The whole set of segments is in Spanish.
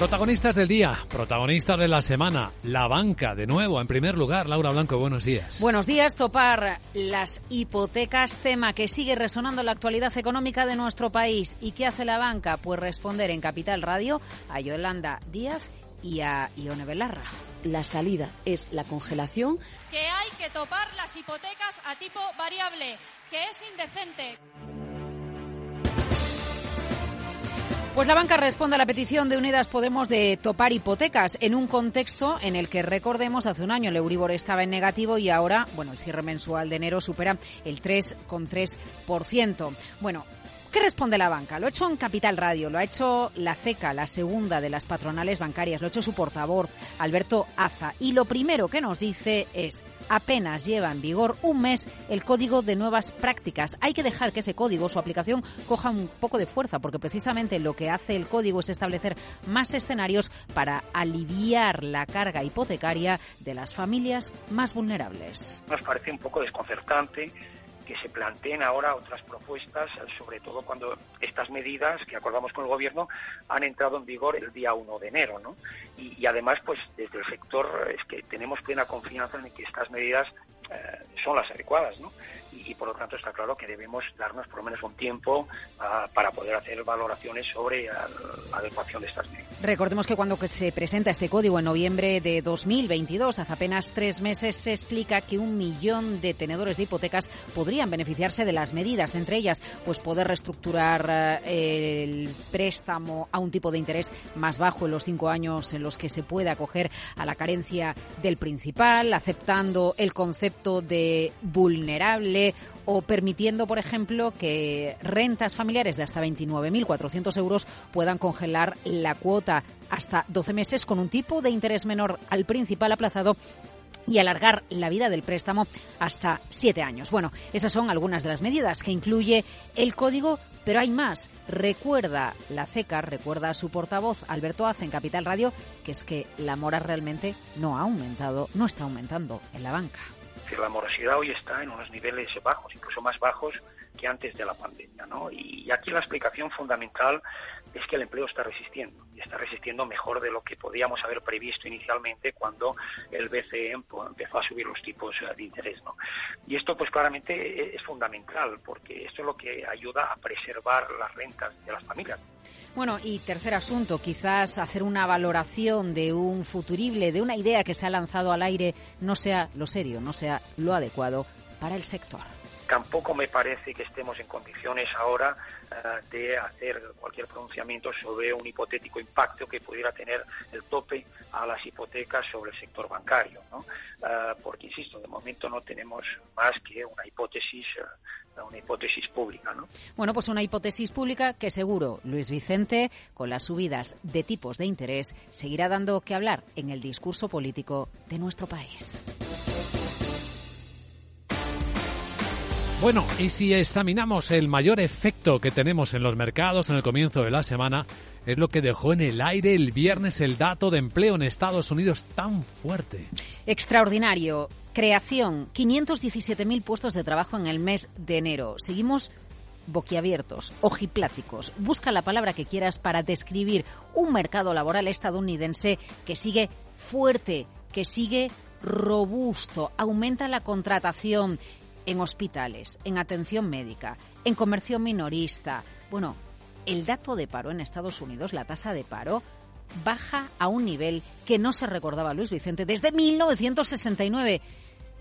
Protagonistas del día, protagonistas de la semana, la banca, de nuevo, en primer lugar. Laura Blanco, buenos días. Buenos días, topar las hipotecas, tema que sigue resonando en la actualidad económica de nuestro país. ¿Y qué hace la banca? Pues responder en Capital Radio a Yolanda Díaz y a Ione Belarra. La salida es la congelación. Que hay que topar las hipotecas a tipo variable, que es indecente. Pues la banca responde a la petición de Unidas Podemos de topar hipotecas en un contexto en el que, recordemos, hace un año el Euribor estaba en negativo y ahora, bueno, el cierre mensual de enero supera el 3,3%. Bueno, ¿Qué responde la banca? Lo ha hecho en Capital Radio, lo ha hecho la CECA, la segunda de las patronales bancarias, lo ha hecho su portavoz, Alberto Aza. Y lo primero que nos dice es, apenas lleva en vigor un mes el código de nuevas prácticas. Hay que dejar que ese código, su aplicación, coja un poco de fuerza, porque precisamente lo que hace el código es establecer más escenarios para aliviar la carga hipotecaria de las familias más vulnerables. Nos parece un poco desconcertante que se planteen ahora otras propuestas, sobre todo cuando estas medidas que acordamos con el Gobierno han entrado en vigor el día 1 de enero. ¿no? Y, además, pues desde el sector es que tenemos plena confianza en que estas medidas eh, son las adecuadas, ¿no? Y, por lo tanto está claro que debemos darnos por lo menos un tiempo uh, para poder hacer valoraciones sobre uh, la adecuación de estas medidas. Recordemos que cuando se presenta este código en noviembre de 2022, hace apenas tres meses, se explica que un millón de tenedores de hipotecas podrían beneficiarse de las medidas, entre ellas, pues poder reestructurar uh, el préstamo a un tipo de interés más bajo en los cinco años en los que se puede acoger a la carencia del principal, aceptando el concepto de vulnerable o permitiendo, por ejemplo, que rentas familiares de hasta 29.400 euros puedan congelar la cuota hasta 12 meses con un tipo de interés menor al principal aplazado y alargar la vida del préstamo hasta siete años. Bueno, esas son algunas de las medidas que incluye el código, pero hay más. Recuerda la CECA, recuerda a su portavoz Alberto Aza en Capital Radio, que es que la mora realmente no ha aumentado, no está aumentando en la banca la morosidad hoy está en unos niveles bajos, incluso más bajos que antes de la pandemia. ¿no? Y aquí la explicación fundamental es que el empleo está resistiendo y está resistiendo mejor de lo que podíamos haber previsto inicialmente cuando el BCE empezó a subir los tipos eh, de interés. ¿no? Y esto pues claramente es fundamental porque esto es lo que ayuda a preservar las rentas de las familias. Bueno, y tercer asunto, quizás hacer una valoración de un futurible, de una idea que se ha lanzado al aire, no sea lo serio, no sea lo adecuado para el sector tampoco me parece que estemos en condiciones ahora uh, de hacer cualquier pronunciamiento sobre un hipotético impacto que pudiera tener el tope a las hipotecas sobre el sector bancario. Uh, porque, insisto, de momento no tenemos más que una hipótesis uh, una hipótesis pública, ¿no? Bueno, pues una hipótesis pública que seguro Luis Vicente, con las subidas de tipos de interés, seguirá dando que hablar en el discurso político de nuestro país. Bueno, y si examinamos el mayor efecto que tenemos en los mercados en el comienzo de la semana, es lo que dejó en el aire el viernes el dato de empleo en Estados Unidos tan fuerte. Extraordinario. Creación, 517.000 puestos de trabajo en el mes de enero. Seguimos boquiabiertos, ojipláticos. Busca la palabra que quieras para describir un mercado laboral estadounidense que sigue fuerte, que sigue robusto, aumenta la contratación, en hospitales, en atención médica, en comercio minorista. Bueno, el dato de paro en Estados Unidos, la tasa de paro, baja a un nivel que no se recordaba Luis Vicente desde 1969.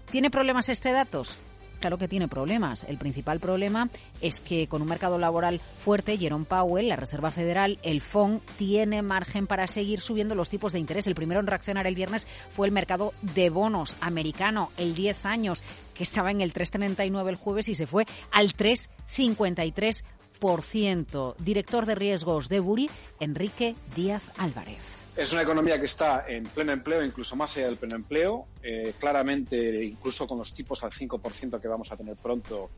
¿Tiene problemas este datos? Claro que tiene problemas. El principal problema es que con un mercado laboral fuerte, Jerome Powell, la Reserva Federal, el FON, tiene margen para seguir subiendo los tipos de interés. El primero en reaccionar el viernes fue el mercado de bonos americano, el 10 años, que estaba en el 3,39 el jueves y se fue al 3,53%. Director de riesgos de Buri, Enrique Díaz Álvarez. Es una economía que está en pleno empleo, incluso más allá del pleno empleo. Eh, claramente, incluso con los tipos al 5% que vamos a tener pronto,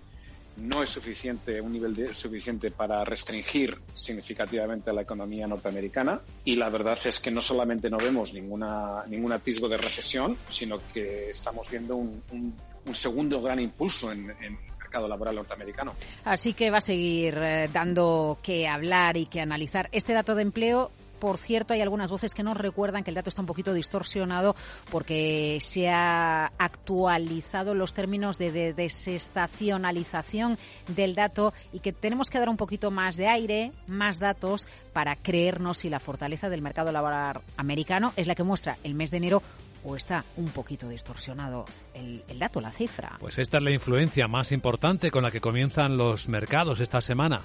no es suficiente, un nivel suficiente para restringir significativamente la economía norteamericana. Y la verdad es que no solamente no vemos ninguna, ningún atisbo de recesión, sino que estamos viendo un, un, un segundo gran impulso en, en mercado laboral norteamericano. Así que va a seguir eh, dando que hablar y que analizar. Este dato de empleo Por cierto, hay algunas voces que nos recuerdan que el dato está un poquito distorsionado porque se ha actualizado los términos de, desestacionalización del dato y que tenemos que dar un poquito más de aire, más datos para creernos si la fortaleza del mercado laboral americano es la que muestra el mes de enero o está un poquito distorsionado el, el, dato, la cifra? Pues esta es la influencia más importante con la que comienzan los mercados esta semana.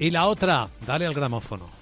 Y la otra, dale al gramófono.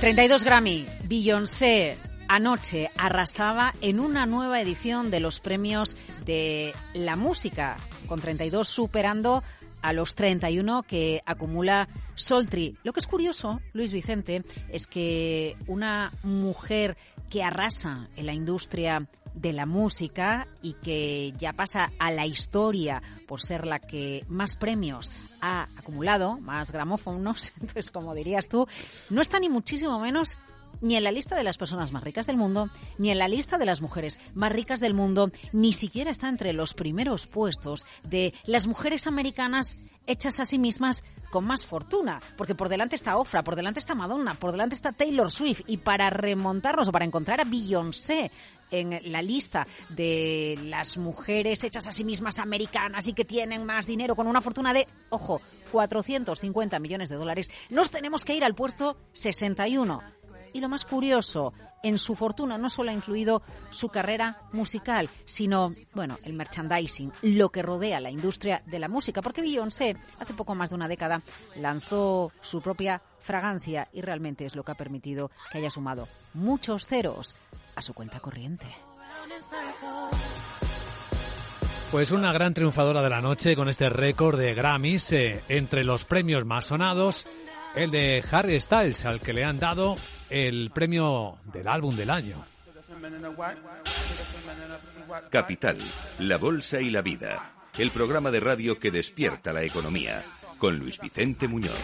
...32 Grammy, Beyoncé anoche arrasaba en una nueva edición de los premios de la música, con 32 superando a los 31 que acumula Soltri. Lo que es curioso, Luis Vicente, es que una mujer que arrasa en la industria de la música y que ya pasa a la historia por ser la que más premios ha acumulado, más gramófonos, entonces como dirías tú, no está ni muchísimo menos ni en la lista de las personas más ricas del mundo, ni en la lista de las mujeres más ricas del mundo, ni siquiera está entre los primeros puestos de las mujeres americanas hechas a sí mismas con más fortuna, porque por delante está Ofra, por delante está Madonna, por delante está Taylor Swift, y para remontarnos o para encontrar a Beyoncé en la lista de las mujeres hechas a sí mismas americanas y que tienen más dinero con una fortuna de, ojo, 450 millones de dólares, nos tenemos que ir al puesto 61 y lo más curioso, en su fortuna no solo ha influido su carrera musical, sino, bueno, el merchandising, lo que rodea la industria de la música, porque Beyoncé hace poco más de una década lanzó su propia fragancia y realmente es lo que ha permitido que haya sumado muchos ceros a su cuenta corriente. Pues una gran triunfadora de la noche con este récord de Grammys eh, entre los premios más sonados, el de Harry Styles, al que le han dado el premio del álbum del año. Capital, la Bolsa y la Vida. El programa de radio que despierta la economía. Con Luis Vicente Muñoz.